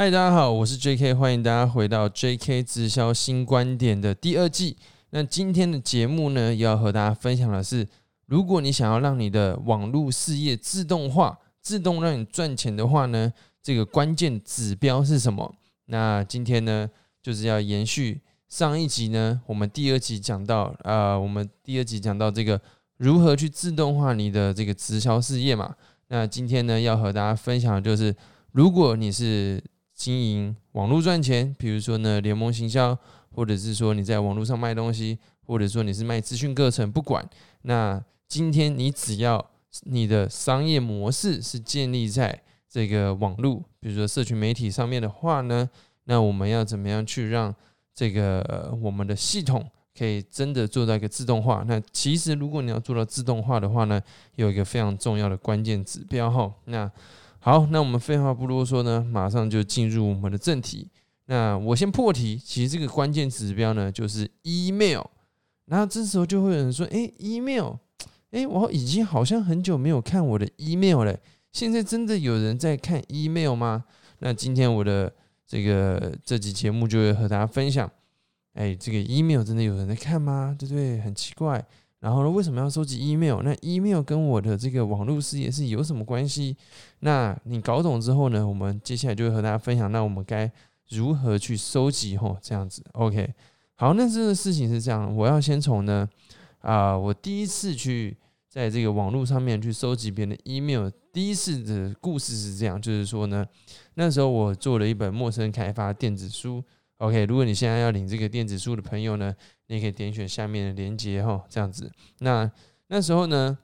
嗨，大家好，我是 J.K，欢迎大家回到 J.K 直销新观点的第二季。那今天的节目呢，要和大家分享的是，如果你想要让你的网络事业自动化、自动让你赚钱的话呢，这个关键指标是什么？那今天呢，就是要延续上一集呢，我们第二集讲到，呃，我们第二集讲到这个如何去自动化你的这个直销事业嘛。那今天呢，要和大家分享的就是，如果你是经营网络赚钱，比如说呢联盟行销，或者是说你在网络上卖东西，或者说你是卖资讯课程，不管。那今天你只要你的商业模式是建立在这个网络，比如说社群媒体上面的话呢，那我们要怎么样去让这个我们的系统可以真的做到一个自动化？那其实如果你要做到自动化的话呢，有一个非常重要的关键指标哈，那。好，那我们废话不多说呢，马上就进入我们的正题。那我先破题，其实这个关键指标呢就是 email。然后这时候就会有人说：“哎，email，哎，我已经好像很久没有看我的 email 了。现在真的有人在看 email 吗？”那今天我的这个这集节目就会和大家分享：哎，这个 email 真的有人在看吗？对不对？很奇怪。然后呢？为什么要收集 email？那 email 跟我的这个网络事业是有什么关系？那你搞懂之后呢？我们接下来就会和大家分享，那我们该如何去收集？吼，这样子，OK。好，那这个事情是这样，我要先从呢，啊，我第一次去在这个网络上面去收集别人的 email，第一次的故事是这样，就是说呢，那时候我做了一本陌生开发电子书。OK，如果你现在要领这个电子书的朋友呢，你可以点选下面的链接哈，这样子。那那时候呢，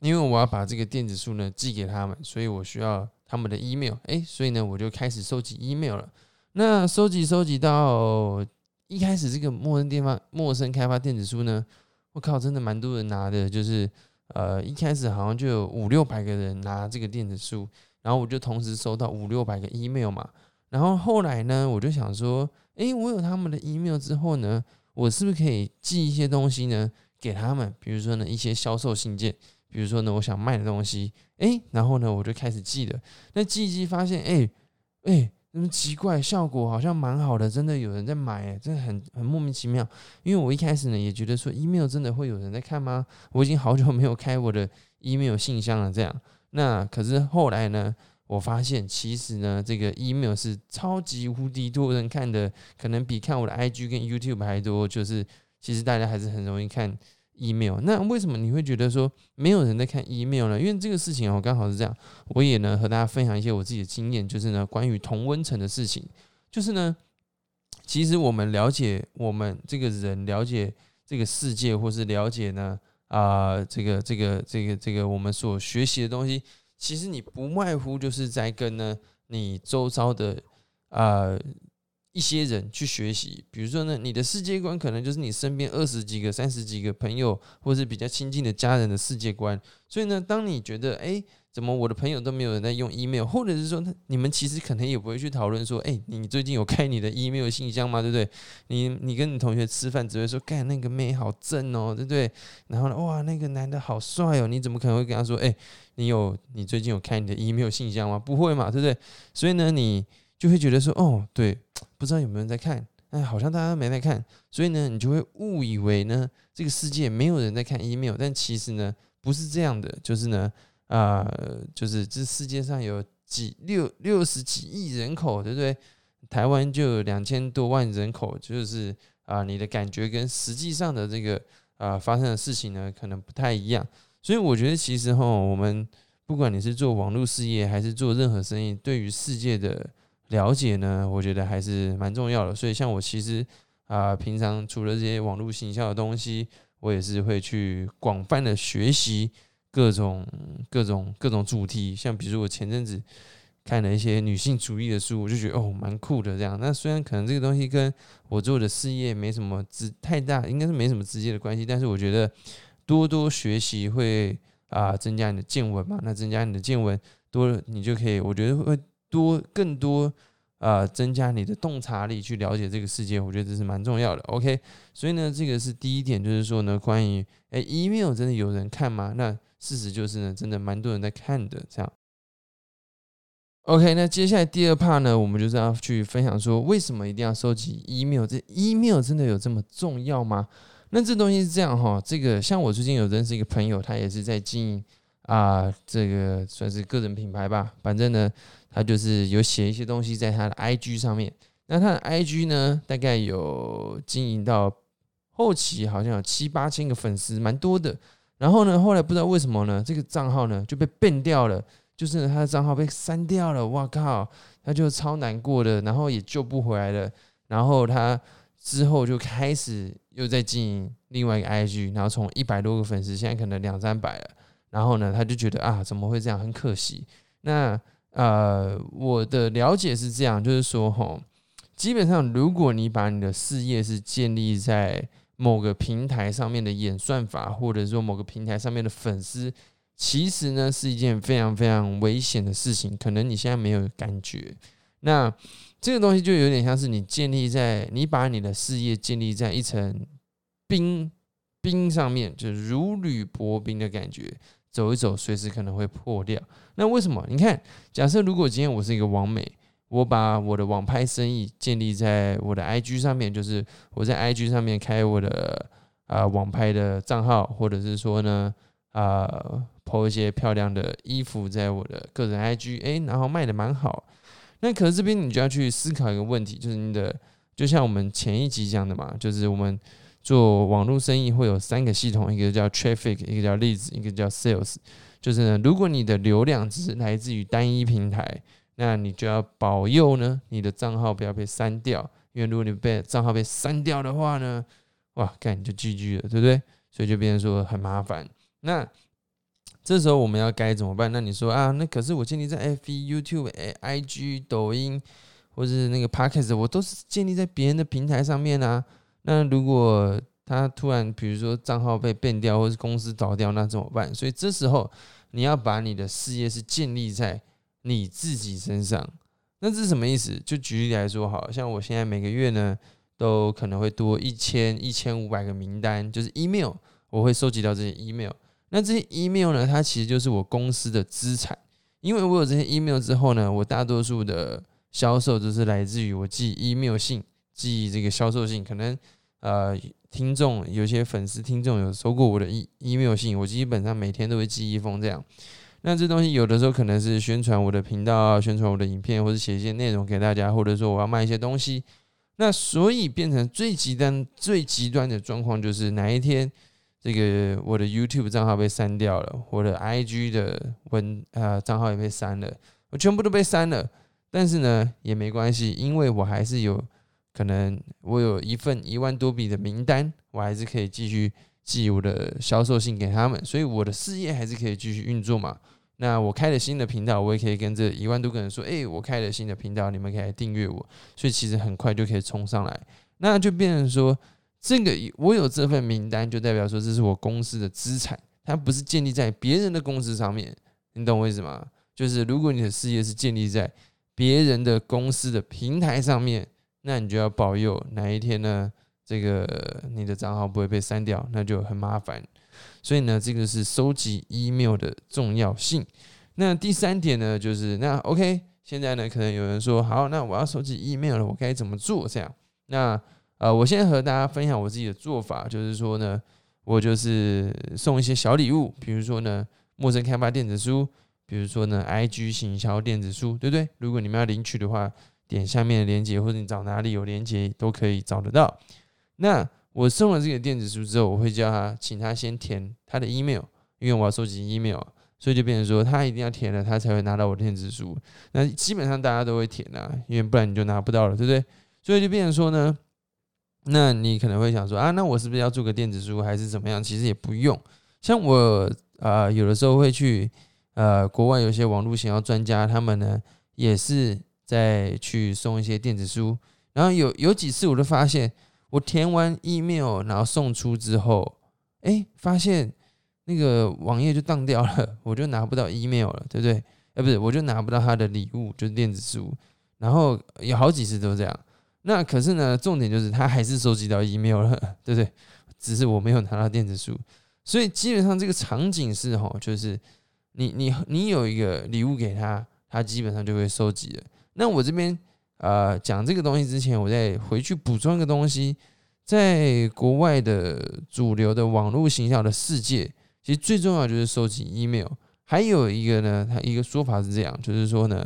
因为我要把这个电子书呢寄给他们，所以我需要他们的 email。哎，所以呢，我就开始收集 email 了。那收集收集到一开始这个陌生地方、陌生开发电子书呢，我靠，真的蛮多人拿的，就是呃一开始好像就有五六百个人拿这个电子书，然后我就同时收到五六百个 email 嘛。然后后来呢，我就想说，诶，我有他们的 email 之后呢，我是不是可以寄一些东西呢给他们？比如说呢，一些销售信件，比如说呢，我想卖的东西，诶，然后呢，我就开始寄了。那寄一寄，发现，诶，诶，那么奇怪，效果好像蛮好的，真的有人在买，真的很很莫名其妙。因为我一开始呢，也觉得说，email 真的会有人在看吗？我已经好久没有开我的 email 信箱了，这样。那可是后来呢？我发现其实呢，这个 email 是超级无敌多人看的，可能比看我的 IG 跟 YouTube 还多。就是其实大家还是很容易看 email。那为什么你会觉得说没有人在看 email 呢？因为这个事情哦，刚好是这样。我也呢和大家分享一些我自己的经验，就是呢关于同温层的事情。就是呢，其实我们了解我们这个人，了解这个世界，或是了解呢啊这个这个这个这个我们所学习的东西。其实你不外乎就是在跟呢你周遭的啊一些人去学习，比如说呢你的世界观可能就是你身边二十几个、三十几个朋友，或是比较亲近的家人的世界观。所以呢，当你觉得哎。怎么我的朋友都没有人在用 email，或者是说，你们其实可能也不会去讨论说，哎，你最近有开你的 email 信箱吗？对不对？你你跟你同学吃饭只会说，干那个妹好正哦，对不对？然后呢，哇，那个男的好帅哦，你怎么可能会跟他说，哎，你有你最近有开你的 email 信箱吗？不会嘛，对不对？所以呢，你就会觉得说，哦，对，不知道有没有人在看，哎，好像大家没在看，所以呢，你就会误以为呢，这个世界没有人在看 email，但其实呢，不是这样的，就是呢。啊，就是这世界上有几六六十几亿人口，对不对？台湾就有两千多万人口，就是啊，你的感觉跟实际上的这个啊发生的事情呢，可能不太一样。所以我觉得，其实哈，我们不管你是做网络事业还是做任何生意，对于世界的了解呢，我觉得还是蛮重要的。所以，像我其实啊，平常除了这些网络行销的东西，我也是会去广泛的学习。各种各种各种主题，像比如说我前阵子看了一些女性主义的书，我就觉得哦蛮酷的这样。那虽然可能这个东西跟我做的事业没什么直太大，应该是没什么直接的关系，但是我觉得多多学习会啊增加你的见闻嘛。那增加你的见闻多，你就可以我觉得会多更多啊增加你的洞察力去了解这个世界。我觉得这是蛮重要的。OK，所以呢这个是第一点，就是说呢关于哎 email 真的有人看吗？那事实就是呢，真的蛮多人在看的。这样 OK，那接下来第二 part 呢，我们就是要去分享说，为什么一定要收集 email？这 email 真的有这么重要吗？那这东西是这样哈，这个像我最近有认识一个朋友，他也是在经营啊，这个算是个人品牌吧。反正呢，他就是有写一些东西在他的 IG 上面。那他的 IG 呢，大概有经营到后期，好像有七八千个粉丝，蛮多的。然后呢，后来不知道为什么呢，这个账号呢就被变掉了。就是他的账号被删掉了，哇靠，他就超难过的，然后也救不回来了。然后他之后就开始又在经营另外一个 IG，然后从一百多个粉丝，现在可能两三百了。然后呢，他就觉得啊，怎么会这样，很可惜。那呃，我的了解是这样，就是说哈，基本上如果你把你的事业是建立在某个平台上面的演算法，或者说某个平台上面的粉丝。其实呢，是一件非常非常危险的事情。可能你现在没有感觉，那这个东西就有点像是你建立在你把你的事业建立在一层冰冰上面，就如履薄冰的感觉，走一走，随时可能会破掉。那为什么？你看，假设如果今天我是一个王美，我把我的网拍生意建立在我的 IG 上面，就是我在 IG 上面开我的啊网拍的账号，或者是说呢啊。抛一些漂亮的衣服在我的个人 IG，哎，然后卖的蛮好。那可是这边你就要去思考一个问题，就是你的，就像我们前一集讲的嘛，就是我们做网络生意会有三个系统，一个叫 traffic，一个叫 leads，一个叫 sales。就是呢，如果你的流量只是来自于单一平台，那你就要保佑呢，你的账号不要被删掉，因为如果你被账号被删掉的话呢，哇，干你就 GG 了，对不对？所以就变成说很麻烦。那这时候我们要该怎么办？那你说啊，那可是我建立在 F B、YouTube、I G、抖音，或者是那个 Podcast，我都是建立在别人的平台上面啊。那如果他突然比如说账号被变掉，或是公司倒掉，那怎么办？所以这时候你要把你的事业是建立在你自己身上。那这是什么意思？就举例来说，好像我现在每个月呢，都可能会多一千、一千五百个名单，就是 email，我会收集到这些 email。那这些 email 呢？它其实就是我公司的资产，因为我有这些 email 之后呢，我大多数的销售都是来自于我寄 email 信，寄这个销售信。可能呃，听众有些粉丝听众有收过我的 e email 信，我基本上每天都会寄一封这样。那这东西有的时候可能是宣传我的频道啊，宣传我的影片，或者写一些内容给大家，或者说我要卖一些东西。那所以变成最极端、最极端的状况就是哪一天。这个我的 YouTube 账号被删掉了，我的 IG 的文呃账号也被删了，我全部都被删了。但是呢也没关系，因为我还是有可能我有一份一万多笔的名单，我还是可以继续寄我的销售信给他们，所以我的事业还是可以继续运作嘛。那我开了新的频道，我也可以跟这一万多个人说，哎，我开了新的频道，你们可以来订阅我，所以其实很快就可以冲上来，那就变成说。这个我有这份名单，就代表说这是我公司的资产，它不是建立在别人的公司上面，你懂我意思吗？就是如果你的事业是建立在别人的公司的平台上面，那你就要保佑哪一天呢？这个你的账号不会被删掉，那就很麻烦。所以呢，这个是收集 email 的重要性。那第三点呢，就是那 OK，现在呢，可能有人说，好，那我要收集 email 了，我该怎么做？这样，那。呃，我现在和大家分享我自己的做法，就是说呢，我就是送一些小礼物，比如说呢，陌生开发电子书，比如说呢，IG 行销电子书，对不对？如果你们要领取的话，点下面的链接，或者你找哪里有链接都可以找得到。那我送了这个电子书之后，我会叫他，请他先填他的 email，因为我要收集 email，所以就变成说他一定要填了，他才会拿到我的电子书。那基本上大家都会填啊，因为不然你就拿不到了，对不对？所以就变成说呢。那你可能会想说啊，那我是不是要做个电子书还是怎么样？其实也不用。像我啊，有的时候会去呃国外有些网络想要专家，他们呢也是在去送一些电子书。然后有有几次我都发现，我填完 email 然后送出之后，哎，发现那个网页就当掉了，我就拿不到 email 了，对不对？哎，不是，我就拿不到他的礼物，就是电子书。然后有好几次都这样。那可是呢，重点就是他还是收集到 email 了，对不对？只是我没有拿到电子书，所以基本上这个场景是哈，就是你你你有一个礼物给他，他基本上就会收集了。那我这边呃讲这个东西之前，我再回去补充一个东西，在国外的主流的网络行销的世界，其实最重要就是收集 email。还有一个呢，它一个说法是这样，就是说呢，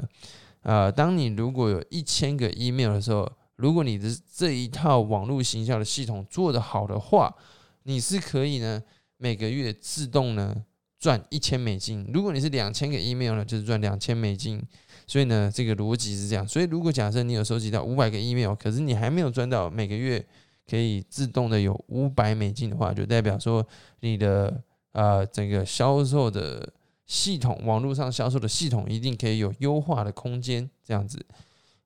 呃，当你如果有一千个 email 的时候，如果你的这一套网络行销的系统做得好的话，你是可以呢每个月自动呢赚一千美金。如果你是两千个 email 呢，就是赚两千美金。所以呢，这个逻辑是这样。所以如果假设你有收集到五百个 email，可是你还没有赚到每个月可以自动的有五百美金的话，就代表说你的呃整个销售的。系统网络上销售的系统一定可以有优化的空间，这样子。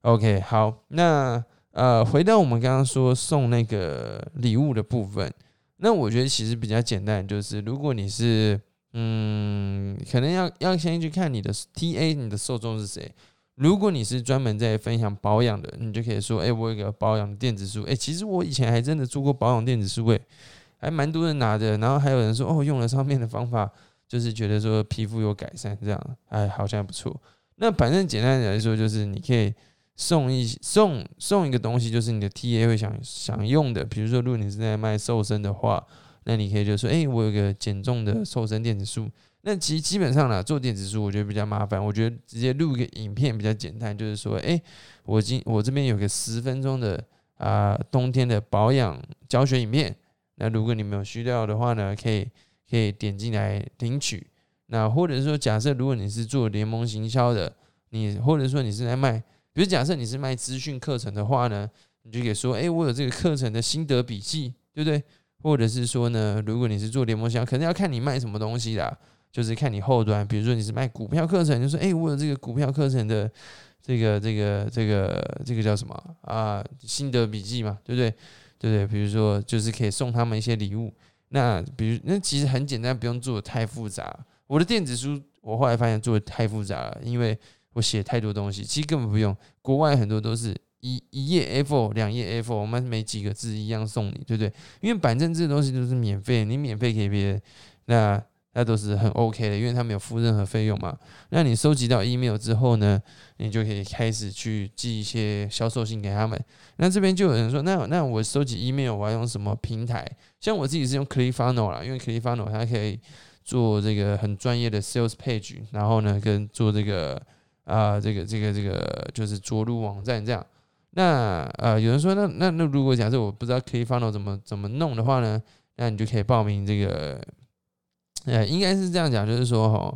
OK，好，那呃，回到我们刚刚说送那个礼物的部分，那我觉得其实比较简单，就是如果你是嗯，可能要要先去看你的 TA，你的受众是谁。如果你是专门在分享保养的，你就可以说，哎，我有个保养电子书，哎，其实我以前还真的做过保养电子书，哎，还蛮多人拿的。然后还有人说，哦，用了上面的方法。就是觉得说皮肤有改善，这样哎好像不错。那反正简单来说，就是你可以送一送送一个东西，就是你的 TA 会想想用的。比如说，如果你是在卖瘦身的话，那你可以就说：哎，我有个减重的瘦身电子书。那其实基本上呢，做电子书我觉得比较麻烦。我觉得直接录个影片比较简单，就是说：哎，我今我这边有个十分钟的啊冬天的保养教学影片。那如果你没有需要的话呢，可以。可以点进来领取，那或者说，假设如果你是做联盟行销的，你或者说你是在卖，比如假设你是卖资讯课程的话呢，你就可以说，哎，我有这个课程的心得笔记，对不对？或者是说呢，如果你是做联盟行销，可能要看你卖什么东西啦，就是看你后端，比如说你是卖股票课程，就说，哎，我有这个股票课程的这个这个这个这个叫什么啊？心得笔记嘛，对不对？对不对？比如说，就是可以送他们一些礼物。那比如那其实很简单，不用做的太复杂。我的电子书我后来发现做的太复杂了，因为我写太多东西，其实根本不用。国外很多都是一一页 A4、两页 A4，我们每几个字一样送你，对不对？因为反正这东西都是免费，你免费给别人，那。那都是很 OK 的，因为他没有付任何费用嘛。那你收集到 email 之后呢，你就可以开始去寄一些销售信给他们。那这边就有人说，那那我收集 email 我要用什么平台？像我自己是用 Clickfunnels 啦，因为 Clickfunnels 它可以做这个很专业的 sales page，然后呢跟做这个啊这个这个这个就是着陆网站这样。那呃有人说，那那那如果假设我不知道 Clickfunnels 怎么怎么弄的话呢，那你就可以报名这个。呃，应该是这样讲，就是说哈，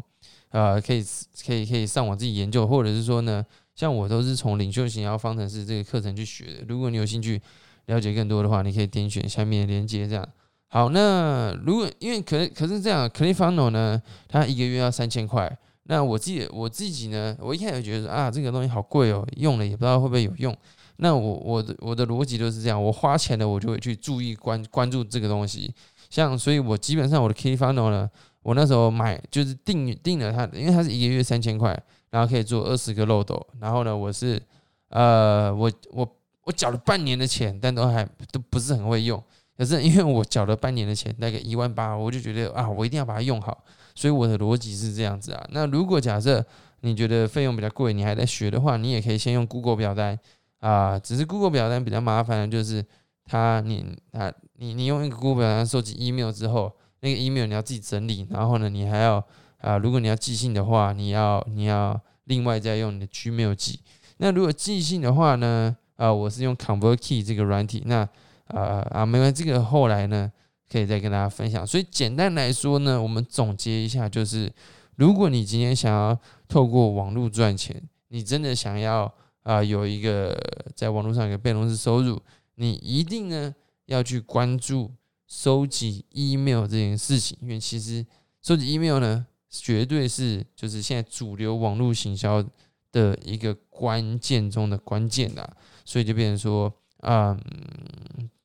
呃，可以可以可以上网自己研究，或者是说呢，像我都是从领袖型要方程式这个课程去学的。如果你有兴趣了解更多的话，你可以点选下面的链接。这样好，那如果因为可可是这样，Clifano 呢，它一个月要三千块。那我自己我自己呢，我一开始觉得啊，这个东西好贵哦，用了也不知道会不会有用。那我我的我的逻辑就是这样，我花钱了，我就会去注意关关注这个东西。像，所以我基本上我的 K Funnel 呢，我那时候买就是定定了它，因为它是一个月三千块，然后可以做二十个漏斗，然后呢，我是呃，我我我缴了半年的钱，但都还都不是很会用，可是因为我缴了半年的钱，大概一万八，我就觉得啊，我一定要把它用好，所以我的逻辑是这样子啊。那如果假设你觉得费用比较贵，你还在学的话，你也可以先用 Google 表单啊，只是 Google 表单比较麻烦的就是。它你啊你你用一个 Google 表单收集 email 之后，那个 email 你要自己整理，然后呢，你还要啊，如果你要寄信的话，你要你要另外再用你的 Gmail 寄。那如果寄信的话呢，啊，我是用 ConvertKey 这个软体。那啊啊，没关系，这个后来呢可以再跟大家分享。所以简单来说呢，我们总结一下，就是如果你今天想要透过网络赚钱，你真的想要啊有一个在网络上有个被动式收入。你一定呢要去关注收集 email 这件事情，因为其实收集 email 呢，绝对是就是现在主流网络行销的一个关键中的关键啦。所以就变成说，嗯，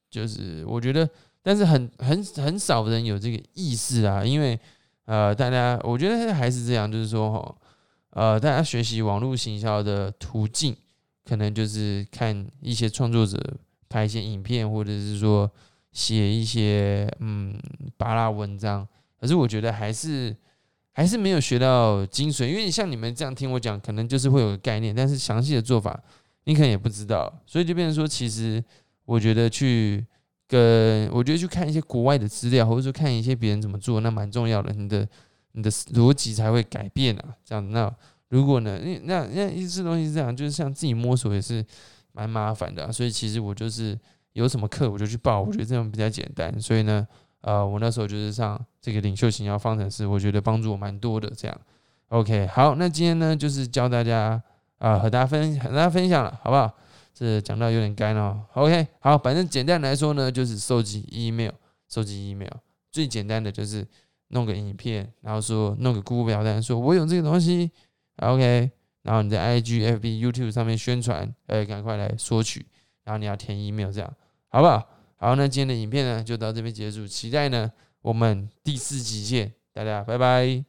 就是我觉得，但是很很很少人有这个意识啊，因为呃，大家我觉得还是这样，就是说哈，呃，大家学习网络行销的途径，可能就是看一些创作者。拍一些影片，或者是说写一些嗯巴拉文章，可是我觉得还是还是没有学到精髓。因为像你们这样听我讲，可能就是会有概念，但是详细的做法你可能也不知道，所以就变成说，其实我觉得去跟我觉得去看一些国外的资料，或者说看一些别人怎么做，那蛮重要的，你的你的逻辑才会改变啊。这样，那如果呢，那那一些东西是这样，就是像自己摸索也是蛮麻烦的，所以其实我就是有什么课我就去报，我觉得这样比较简单。所以呢。呃，我那时候就是上这个领袖型要方程式，我觉得帮助我蛮多的。这样，OK，好，那今天呢就是教大家啊，和大家分和大家分享了，好不好？这讲到有点干哦。OK，好，反正简单来说呢，就是收集 email，收集 email，最简单的就是弄个影片，然后说弄个 Google 表单，说我有这个东西，OK，然后你在 IG、FB、YouTube 上面宣传，哎，赶快来索取，然后你要填 email，这样好不好？好，那今天的影片呢就到这边结束，期待呢我们第四集见，大家拜拜。